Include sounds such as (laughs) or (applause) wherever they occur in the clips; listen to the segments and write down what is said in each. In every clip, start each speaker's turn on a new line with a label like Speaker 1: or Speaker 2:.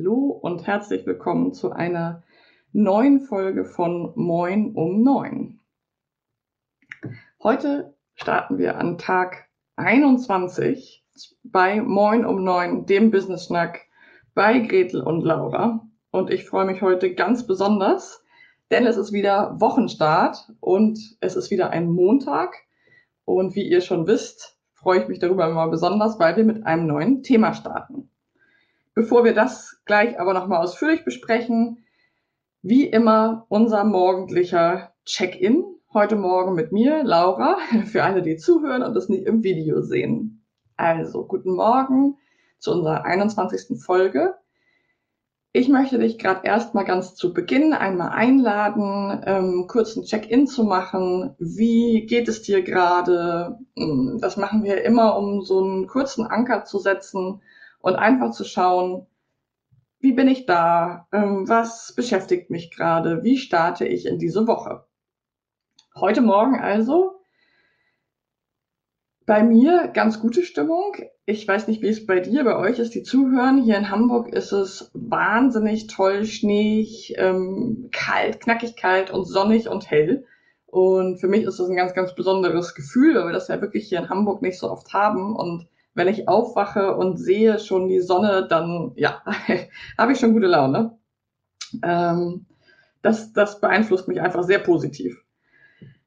Speaker 1: Hallo und herzlich willkommen zu einer neuen Folge von Moin um 9. Heute starten wir an Tag 21 bei Moin um 9, dem Business Schnack bei Gretel und Laura. Und ich freue mich heute ganz besonders, denn es ist wieder Wochenstart und es ist wieder ein Montag. Und wie ihr schon wisst, freue ich mich darüber immer besonders, weil wir mit einem neuen Thema starten. Bevor wir das gleich aber nochmal ausführlich besprechen, wie immer unser morgendlicher Check-in. Heute Morgen mit mir, Laura, (laughs) für alle, die zuhören und es nicht im Video sehen. Also, guten Morgen zu unserer 21. Folge. Ich möchte dich gerade erstmal ganz zu Beginn einmal einladen, ähm, kurzen Check-in zu machen. Wie geht es dir gerade? Hm, das machen wir immer, um so einen kurzen Anker zu setzen und einfach zu schauen, wie bin ich da? Ähm, was beschäftigt mich gerade? Wie starte ich in diese Woche? Heute Morgen also bei mir ganz gute Stimmung. Ich weiß nicht, wie es bei dir, bei euch ist, die zuhören. Hier in Hamburg ist es wahnsinnig toll, schneeig, ähm, kalt, knackig kalt und sonnig und hell. Und für mich ist das ein ganz, ganz besonderes Gefühl, weil wir das ja wirklich hier in Hamburg nicht so oft haben. Und wenn ich aufwache und sehe schon die Sonne, dann ja, (laughs) habe ich schon gute Laune. Ähm, das, das beeinflusst mich einfach sehr positiv.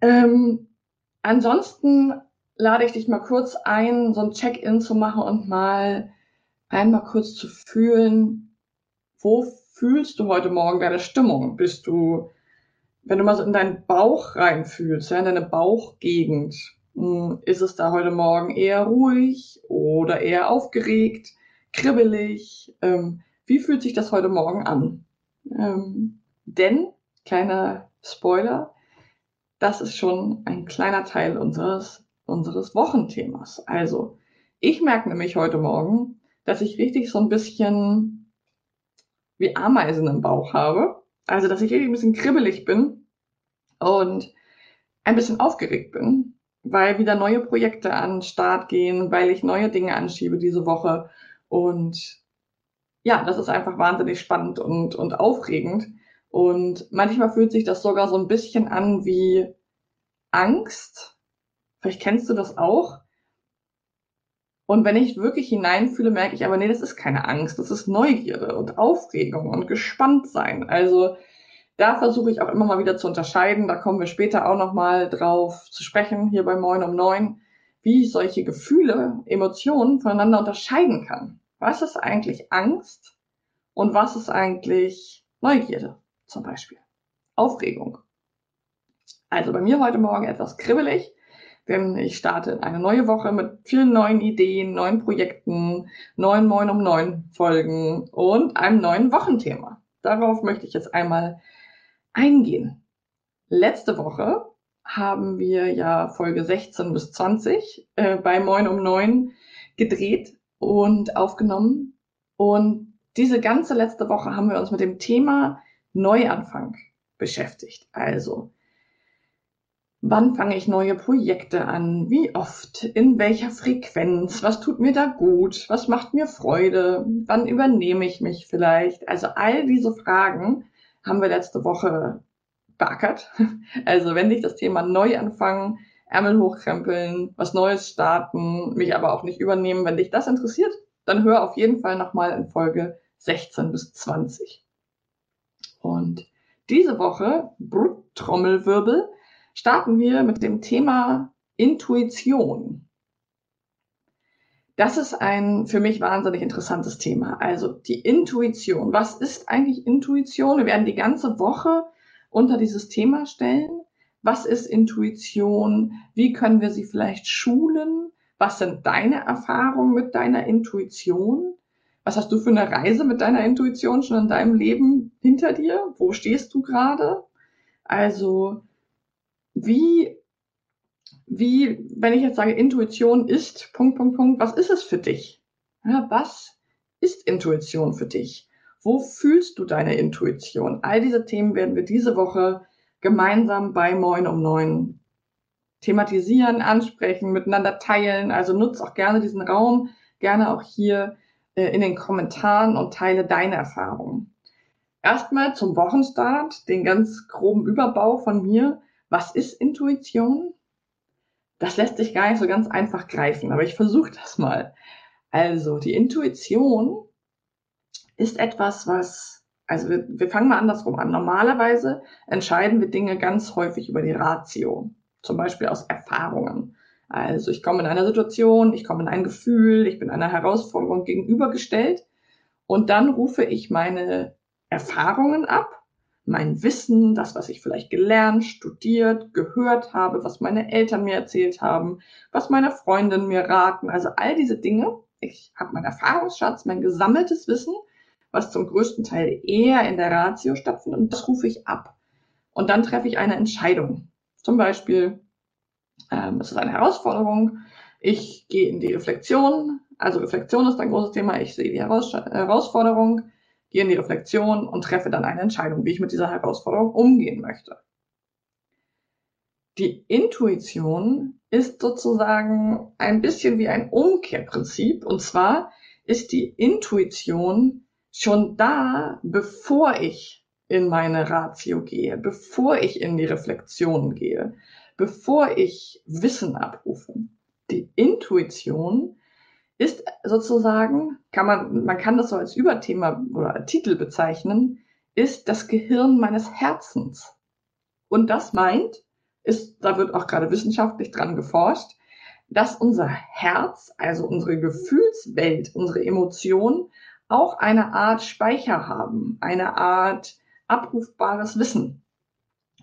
Speaker 1: Ähm, ansonsten lade ich dich mal kurz ein, so ein Check-in zu machen und mal einmal kurz zu fühlen, wo fühlst du heute Morgen deine Stimmung? Bist du, wenn du mal so in deinen Bauch reinfühlst, ja, in deine Bauchgegend, ist es da heute Morgen eher ruhig oder eher aufgeregt, kribbelig? Ähm, wie fühlt sich das heute Morgen an? Ähm, denn, kleiner Spoiler, das ist schon ein kleiner Teil unseres unseres Wochenthemas. Also, ich merke nämlich heute Morgen, dass ich richtig so ein bisschen wie Ameisen im Bauch habe. Also, dass ich richtig ein bisschen kribbelig bin und ein bisschen aufgeregt bin, weil wieder neue Projekte an den Start gehen, weil ich neue Dinge anschiebe diese Woche. Und ja, das ist einfach wahnsinnig spannend und, und aufregend. Und manchmal fühlt sich das sogar so ein bisschen an wie Angst, Vielleicht kennst du das auch. Und wenn ich wirklich hineinfühle, merke ich aber, nee, das ist keine Angst, das ist Neugierde und Aufregung und gespannt sein. Also da versuche ich auch immer mal wieder zu unterscheiden. Da kommen wir später auch nochmal drauf zu sprechen, hier bei Moin um Neun, wie ich solche Gefühle, Emotionen voneinander unterscheiden kann. Was ist eigentlich Angst und was ist eigentlich Neugierde zum Beispiel? Aufregung. Also bei mir heute Morgen etwas kribbelig denn ich starte in eine neue Woche mit vielen neuen Ideen, neuen Projekten, neuen Moin um neun Folgen und einem neuen Wochenthema. Darauf möchte ich jetzt einmal eingehen. Letzte Woche haben wir ja Folge 16 bis 20 äh, bei Moin um neun gedreht und aufgenommen. Und diese ganze letzte Woche haben wir uns mit dem Thema Neuanfang beschäftigt. Also, Wann fange ich neue Projekte an? Wie oft? In welcher Frequenz? Was tut mir da gut? Was macht mir Freude? Wann übernehme ich mich vielleicht? Also all diese Fragen haben wir letzte Woche beackert. (laughs) Also wenn dich das Thema Neuanfangen, Ärmel hochkrempeln, was Neues starten, mich aber auch nicht übernehmen, wenn dich das interessiert, dann hör auf jeden Fall nochmal in Folge 16 bis 20. Und Diese Woche, Brut, Trommelwirbel, starten wir mit dem Thema Intuition. Das ist ein für mich wahnsinnig interessantes Thema. Also die Intuition. Was ist eigentlich Intuition? Wir werden die ganze Woche unter dieses Thema stellen. Was ist Intuition? Wie können wir sie vielleicht schulen? Was sind deine Erfahrungen mit deiner Intuition? Was hast du für eine Reise mit deiner Intuition schon in deinem Leben hinter dir? Wo stehst du gerade? Also, wie wie, wenn ich jetzt sage, Intuition ist, Punkt, Punkt, Punkt, was ist es für dich? Ja, was ist Intuition für dich? Wo fühlst du deine Intuition? All diese Themen werden wir diese Woche gemeinsam bei Moin um Neun thematisieren, ansprechen, miteinander teilen. Also nutz auch gerne diesen Raum, gerne auch hier äh, in den Kommentaren und teile deine Erfahrungen. Erstmal zum Wochenstart, den ganz groben Überbau von mir. Was ist Intuition? Das lässt sich gar nicht so ganz einfach greifen, aber ich versuche das mal. Also, die Intuition ist etwas, was, also wir, wir fangen mal andersrum an. Normalerweise entscheiden wir Dinge ganz häufig über die Ratio, zum Beispiel aus Erfahrungen. Also ich komme in einer Situation, ich komme in ein Gefühl, ich bin einer Herausforderung gegenübergestellt und dann rufe ich meine Erfahrungen ab mein Wissen, das, was ich vielleicht gelernt, studiert, gehört habe, was meine Eltern mir erzählt haben, was meine Freundinnen mir raten, also all diese Dinge. Ich habe meinen Erfahrungsschatz, mein gesammeltes Wissen, was zum größten Teil eher in der Ratio stattfindet, und das rufe ich ab. Und dann treffe ich eine Entscheidung. Zum Beispiel, ähm, es ist eine Herausforderung, ich gehe in die Reflexion, also Reflexion ist ein großes Thema, ich sehe die Heraus Herausforderung, gehe in die Reflexion und treffe dann eine Entscheidung, wie ich mit dieser Herausforderung umgehen möchte. Die Intuition ist sozusagen ein bisschen wie ein Umkehrprinzip. Und zwar ist die Intuition schon da, bevor ich in meine Ratio gehe, bevor ich in die Reflexion gehe, bevor ich Wissen abrufe. Die Intuition ist sozusagen, kann man, man kann das so als Überthema oder Titel bezeichnen, ist das Gehirn meines Herzens. Und das meint, ist, da wird auch gerade wissenschaftlich dran geforscht, dass unser Herz, also unsere Gefühlswelt, unsere Emotionen auch eine Art Speicher haben, eine Art abrufbares Wissen.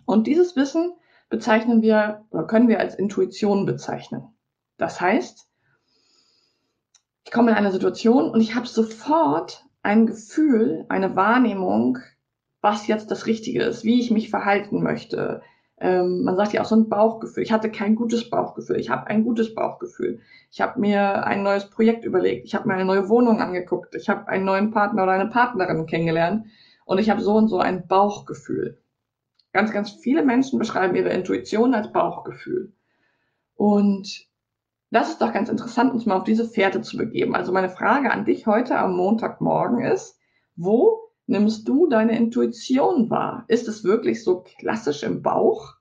Speaker 1: Und dieses Wissen bezeichnen wir oder können wir als Intuition bezeichnen. Das heißt, ich komme in eine Situation und ich habe sofort ein Gefühl, eine Wahrnehmung, was jetzt das Richtige ist, wie ich mich verhalten möchte. Ähm, man sagt ja auch so ein Bauchgefühl. Ich hatte kein gutes Bauchgefühl. Ich habe ein gutes Bauchgefühl. Ich habe mir ein neues Projekt überlegt. Ich habe mir eine neue Wohnung angeguckt. Ich habe einen neuen Partner oder eine Partnerin kennengelernt. Und ich habe so und so ein Bauchgefühl. Ganz, ganz viele Menschen beschreiben ihre Intuition als Bauchgefühl. Und das ist doch ganz interessant, uns mal auf diese Fährte zu begeben. Also meine Frage an dich heute am Montagmorgen ist, wo nimmst du deine Intuition wahr? Ist es wirklich so klassisch im Bauch?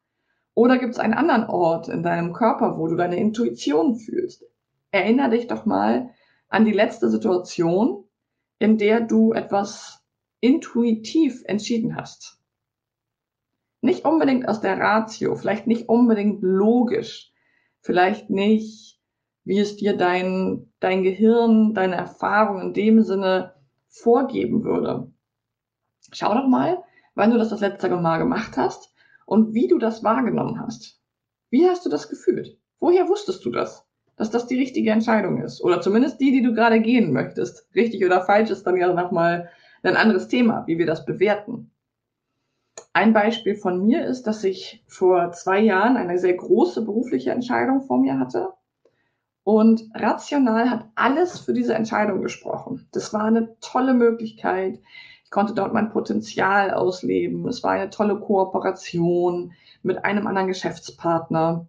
Speaker 1: Oder gibt es einen anderen Ort in deinem Körper, wo du deine Intuition fühlst? Erinner dich doch mal an die letzte Situation, in der du etwas intuitiv entschieden hast. Nicht unbedingt aus der Ratio, vielleicht nicht unbedingt logisch, vielleicht nicht wie es dir dein, dein Gehirn, deine Erfahrung in dem Sinne vorgeben würde. Schau doch mal, wann du das das letzte Mal gemacht hast und wie du das wahrgenommen hast. Wie hast du das gefühlt? Woher wusstest du das? Dass das die richtige Entscheidung ist? Oder zumindest die, die du gerade gehen möchtest. Richtig oder falsch ist dann ja nochmal ein anderes Thema, wie wir das bewerten. Ein Beispiel von mir ist, dass ich vor zwei Jahren eine sehr große berufliche Entscheidung vor mir hatte und rational hat alles für diese Entscheidung gesprochen. Das war eine tolle Möglichkeit. Ich konnte dort mein Potenzial ausleben. Es war eine tolle Kooperation mit einem anderen Geschäftspartner.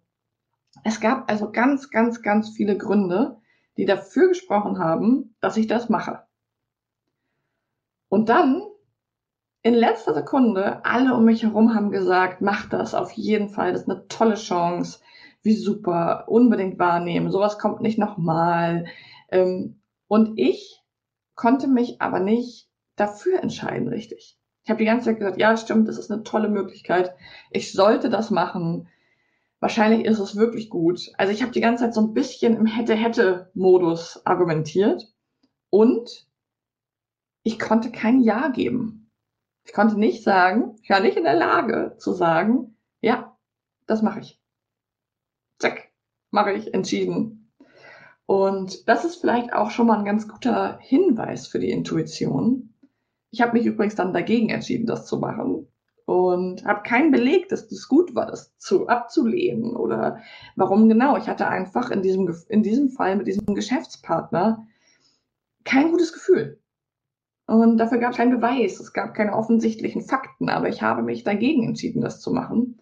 Speaker 1: Es gab also ganz, ganz, ganz viele Gründe, die dafür gesprochen haben, dass ich das mache. Und dann, in letzter Sekunde, alle um mich herum haben gesagt, mach das auf jeden Fall, das ist eine tolle Chance wie super, unbedingt wahrnehmen, sowas kommt nicht nochmal. Ähm, und ich konnte mich aber nicht dafür entscheiden, richtig. Ich habe die ganze Zeit gesagt, ja, stimmt, das ist eine tolle Möglichkeit. Ich sollte das machen. Wahrscheinlich ist es wirklich gut. Also ich habe die ganze Zeit so ein bisschen im Hätte-Hätte-Modus argumentiert und ich konnte kein Ja geben. Ich konnte nicht sagen, ich war nicht in der Lage zu sagen, ja, das mache ich. Zack, mache ich, entschieden. Und das ist vielleicht auch schon mal ein ganz guter Hinweis für die Intuition. Ich habe mich übrigens dann dagegen entschieden, das zu machen und habe keinen Beleg, dass das gut war, das zu abzulehnen oder warum genau. Ich hatte einfach in diesem in diesem Fall mit diesem Geschäftspartner kein gutes Gefühl. Und dafür gab es keinen Beweis, es gab keine offensichtlichen Fakten, aber ich habe mich dagegen entschieden, das zu machen.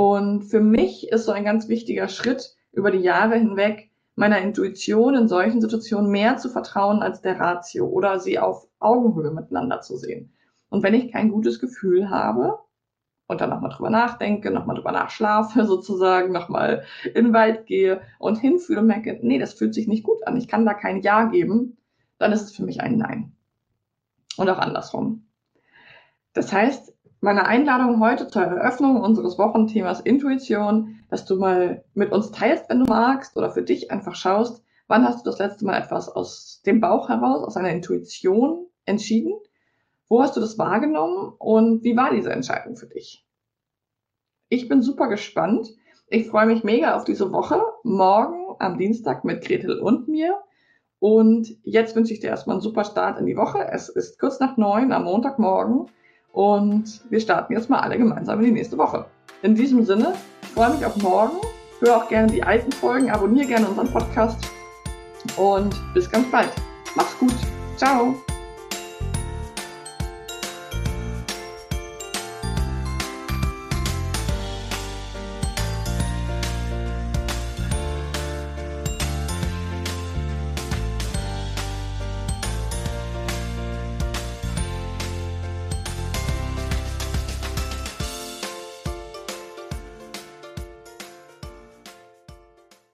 Speaker 1: Und für mich ist so ein ganz wichtiger Schritt über die Jahre hinweg, meiner Intuition in solchen Situationen mehr zu vertrauen als der Ratio oder sie auf Augenhöhe miteinander zu sehen. Und wenn ich kein gutes Gefühl habe und dann nochmal drüber nachdenke, nochmal drüber nachschlafe (laughs) sozusagen, nochmal in den Wald gehe und hinfühle und merke, nee, das fühlt sich nicht gut an, ich kann da kein Ja geben, dann ist es für mich ein Nein. Und auch andersrum. Das heißt, meine Einladung heute zur Eröffnung unseres Wochenthemas Intuition, dass du mal mit uns teilst, wenn du magst, oder für dich einfach schaust, wann hast du das letzte Mal etwas aus dem Bauch heraus, aus einer Intuition entschieden? Wo hast du das wahrgenommen und wie war diese Entscheidung für dich? Ich bin super gespannt. Ich freue mich mega auf diese Woche. Morgen am Dienstag mit Gretel und mir. Und jetzt wünsche ich dir erstmal einen super Start in die Woche. Es ist kurz nach neun am Montagmorgen und wir starten jetzt mal alle gemeinsam in die nächste Woche. In diesem Sinne, ich freue mich auf morgen. Hör auch gerne die alten Folgen, abonniere gerne unseren Podcast und bis ganz bald. Mach's gut. Ciao.